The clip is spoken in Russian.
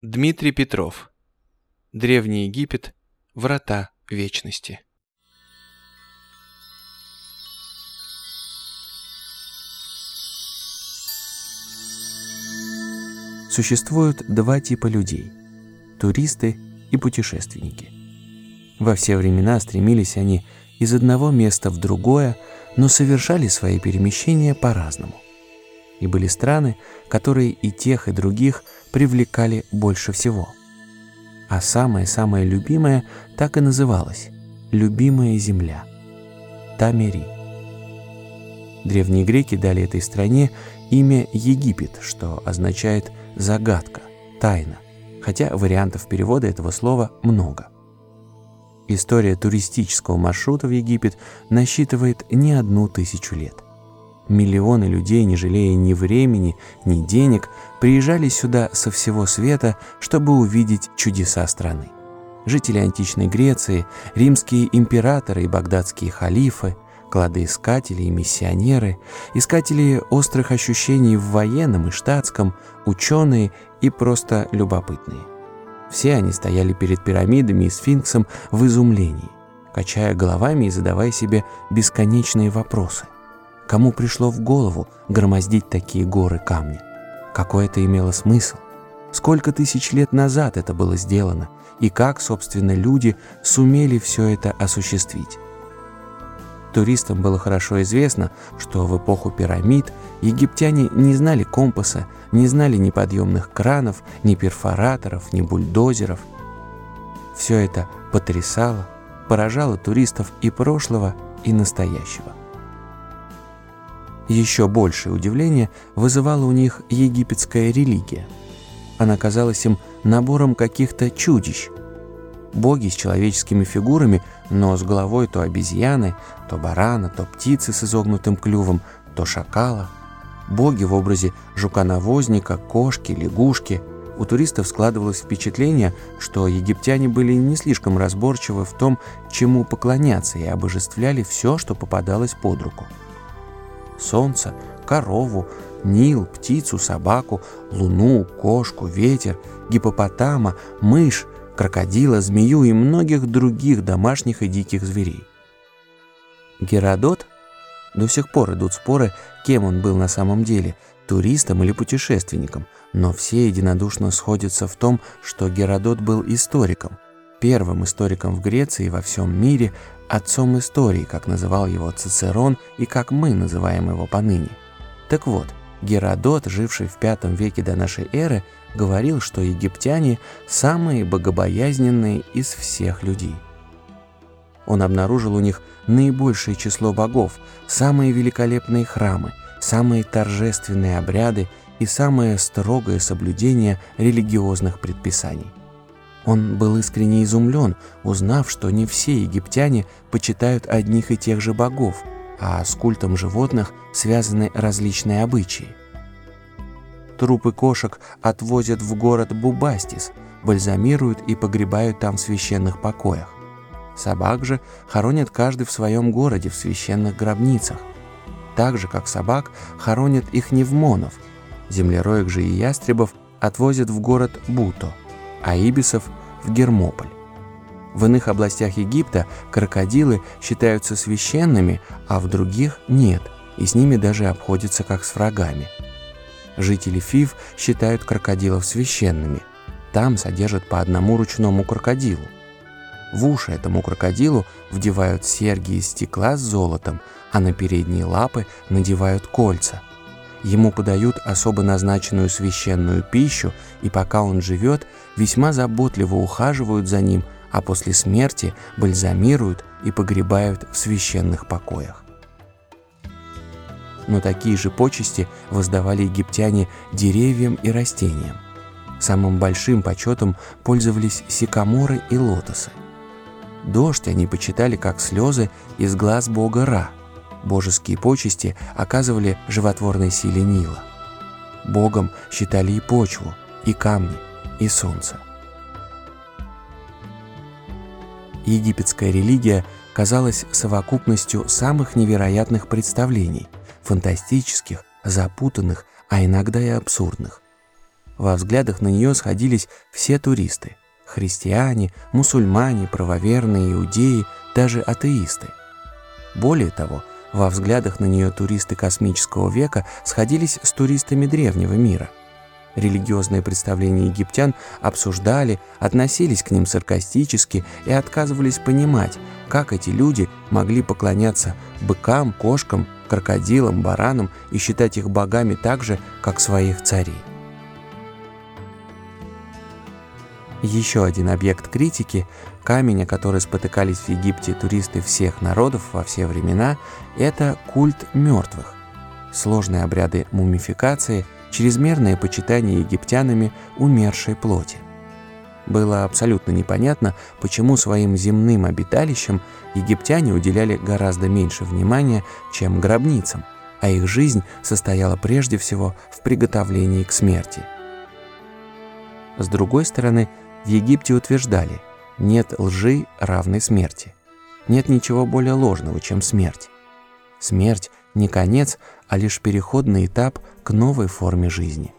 Дмитрий Петров. Древний Египет. Врата вечности. Существуют два типа людей – туристы и путешественники. Во все времена стремились они из одного места в другое, но совершали свои перемещения по-разному. И были страны, которые и тех, и других привлекали больше всего. А самое-самое любимое так и называлось – «любимая земля» – Тамери. Древние греки дали этой стране имя Египет, что означает «загадка», «тайна», хотя вариантов перевода этого слова много. История туристического маршрута в Египет насчитывает не одну тысячу лет. Миллионы людей, не жалея ни времени, ни денег, приезжали сюда со всего света, чтобы увидеть чудеса страны. Жители античной Греции, римские императоры и багдадские халифы, кладоискатели и миссионеры, искатели острых ощущений в военном и штатском, ученые и просто любопытные. Все они стояли перед пирамидами и сфинксом в изумлении, качая головами и задавая себе бесконечные вопросы – Кому пришло в голову громоздить такие горы камня? Какой это имело смысл? Сколько тысяч лет назад это было сделано? И как, собственно, люди сумели все это осуществить? Туристам было хорошо известно, что в эпоху пирамид египтяне не знали компаса, не знали ни подъемных кранов, ни перфораторов, ни бульдозеров. Все это потрясало, поражало туристов и прошлого, и настоящего. Еще большее удивление вызывала у них египетская религия. Она казалась им набором каких-то чудищ. Боги с человеческими фигурами, но с головой то обезьяны, то барана, то птицы с изогнутым клювом, то шакала. Боги в образе жука-навозника, кошки, лягушки. У туристов складывалось впечатление, что египтяне были не слишком разборчивы в том, чему поклоняться, и обожествляли все, что попадалось под руку солнце, корову, Нил, птицу, собаку, луну, кошку, ветер, гипопотама, мышь, крокодила, змею и многих других домашних и диких зверей. Геродот? До сих пор идут споры, кем он был на самом деле, туристом или путешественником, но все единодушно сходятся в том, что Геродот был историком, первым историком в Греции и во всем мире, отцом истории, как называл его Цицерон и как мы называем его поныне. Так вот, Геродот, живший в V веке до нашей эры, говорил, что египтяне – самые богобоязненные из всех людей. Он обнаружил у них наибольшее число богов, самые великолепные храмы, самые торжественные обряды и самое строгое соблюдение религиозных предписаний. Он был искренне изумлен, узнав, что не все египтяне почитают одних и тех же богов, а с культом животных связаны различные обычаи. Трупы кошек отвозят в город Бубастис, бальзамируют и погребают там в священных покоях. Собак же хоронят каждый в своем городе в священных гробницах. Так же, как собак, хоронят их невмонов. Землероек же и ястребов отвозят в город Буто, а ибисов в Гермополь. В иных областях Египта крокодилы считаются священными, а в других нет, и с ними даже обходятся как с врагами. Жители Фив считают крокодилов священными. Там содержат по одному ручному крокодилу. В уши этому крокодилу вдевают серьги из стекла с золотом, а на передние лапы надевают кольца – Ему подают особо назначенную священную пищу, и пока он живет, весьма заботливо ухаживают за ним, а после смерти бальзамируют и погребают в священных покоях. Но такие же почести воздавали египтяне деревьям и растениям. Самым большим почетом пользовались сикаморы и лотосы. Дождь они почитали как слезы из глаз бога Ра – Божеские почести оказывали животворной силе Нила. Богом считали и почву, и камни, и солнце. Египетская религия казалась совокупностью самых невероятных представлений, фантастических, запутанных, а иногда и абсурдных. во взглядах на нее сходились все туристы – христиане, мусульмане, правоверные, иудеи, даже атеисты. Более того, во взглядах на нее туристы космического века сходились с туристами древнего мира. Религиозные представления египтян обсуждали, относились к ним саркастически и отказывались понимать, как эти люди могли поклоняться быкам, кошкам, крокодилам, баранам и считать их богами так же, как своих царей. Еще один объект критики – камень, о который спотыкались в Египте туристы всех народов во все времена – это культ мертвых. Сложные обряды мумификации, чрезмерное почитание египтянами умершей плоти. Было абсолютно непонятно, почему своим земным обиталищам египтяне уделяли гораздо меньше внимания, чем гробницам, а их жизнь состояла прежде всего в приготовлении к смерти. С другой стороны, в Египте утверждали, нет лжи равной смерти. Нет ничего более ложного, чем смерть. Смерть не конец, а лишь переходный этап к новой форме жизни.